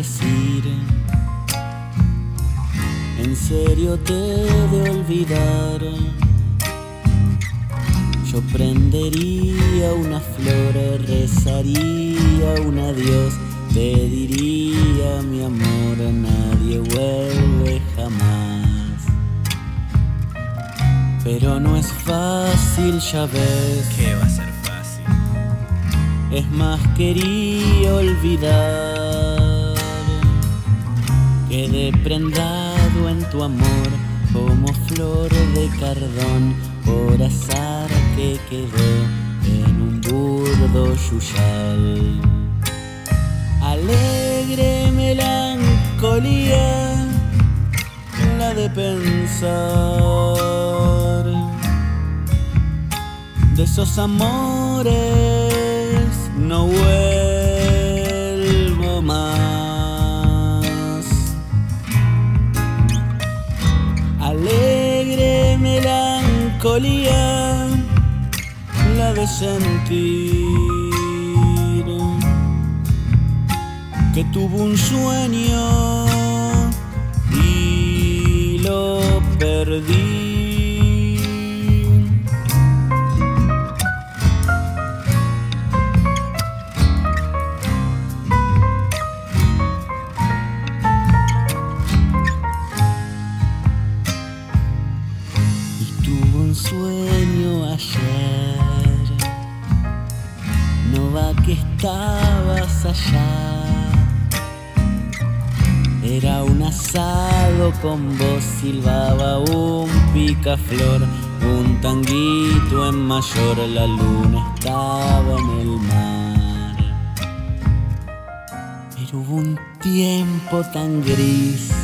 decir. En serio te de olvidar. Yo prendería una flor, rezaría un adiós, te diría mi amor, nadie vuelve jamás. Pero no es fácil, ya ves. ¿Qué Es más, quería olvidar. Quedé prendado en tu amor como flor de cardón por azar que quedó en un burdo yuyal. Alegre melancolía, la de pensar de esos amores no vuelvo más. Alegre melancolía, la de sentir que tuvo un sueño y tuvo un sueño ayer. No va que estabas allá. Era un asado con vos, silbaba un picaflor, un tanguito en mayor, la luna estaba en el mar. Pero hubo un tiempo tan gris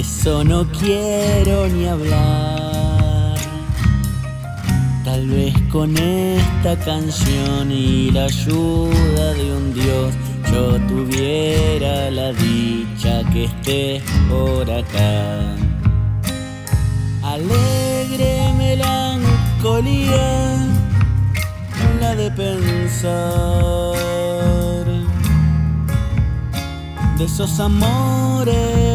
eso no quiero ni hablar. Tal vez con esta canción y la ayuda de un Dios yo tuviera la dicha que estés por acá. Alegre melancolía, la de pensar de esos amores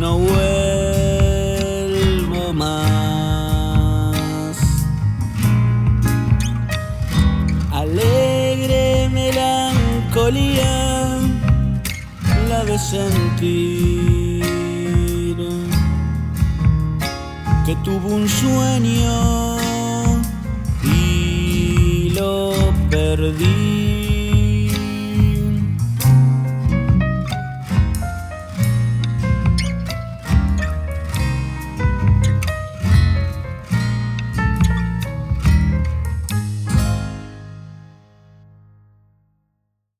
no vuelvo más. Alegre melancolía, la de sentir que tuvo un sueño y lo perdí.